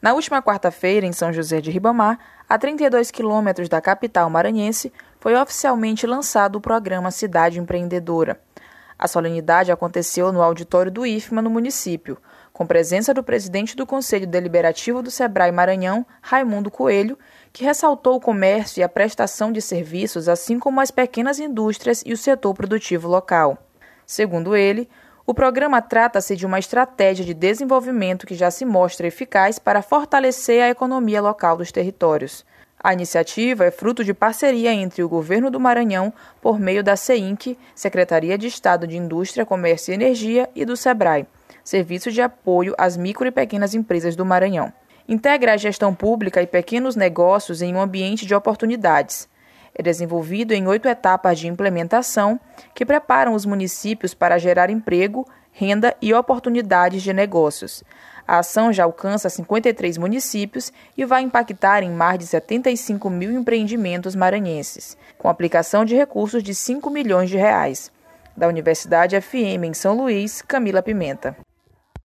Na última quarta-feira, em São José de Ribamar, a 32 quilômetros da capital maranhense, foi oficialmente lançado o programa Cidade Empreendedora. A solenidade aconteceu no auditório do IFMA, no município, com presença do presidente do Conselho Deliberativo do Sebrae Maranhão, Raimundo Coelho, que ressaltou o comércio e a prestação de serviços, assim como as pequenas indústrias e o setor produtivo local. Segundo ele, o programa trata-se de uma estratégia de desenvolvimento que já se mostra eficaz para fortalecer a economia local dos territórios. A iniciativa é fruto de parceria entre o governo do Maranhão, por meio da CEINC, Secretaria de Estado de Indústria, Comércio e Energia, e do SEBRAE, Serviço de Apoio às Micro e Pequenas Empresas do Maranhão. Integra a gestão pública e pequenos negócios em um ambiente de oportunidades. É desenvolvido em oito etapas de implementação que preparam os municípios para gerar emprego, renda e oportunidades de negócios. A ação já alcança 53 municípios e vai impactar em mais de 75 mil empreendimentos maranhenses, com aplicação de recursos de 5 milhões de reais. Da Universidade FM em São Luís, Camila Pimenta.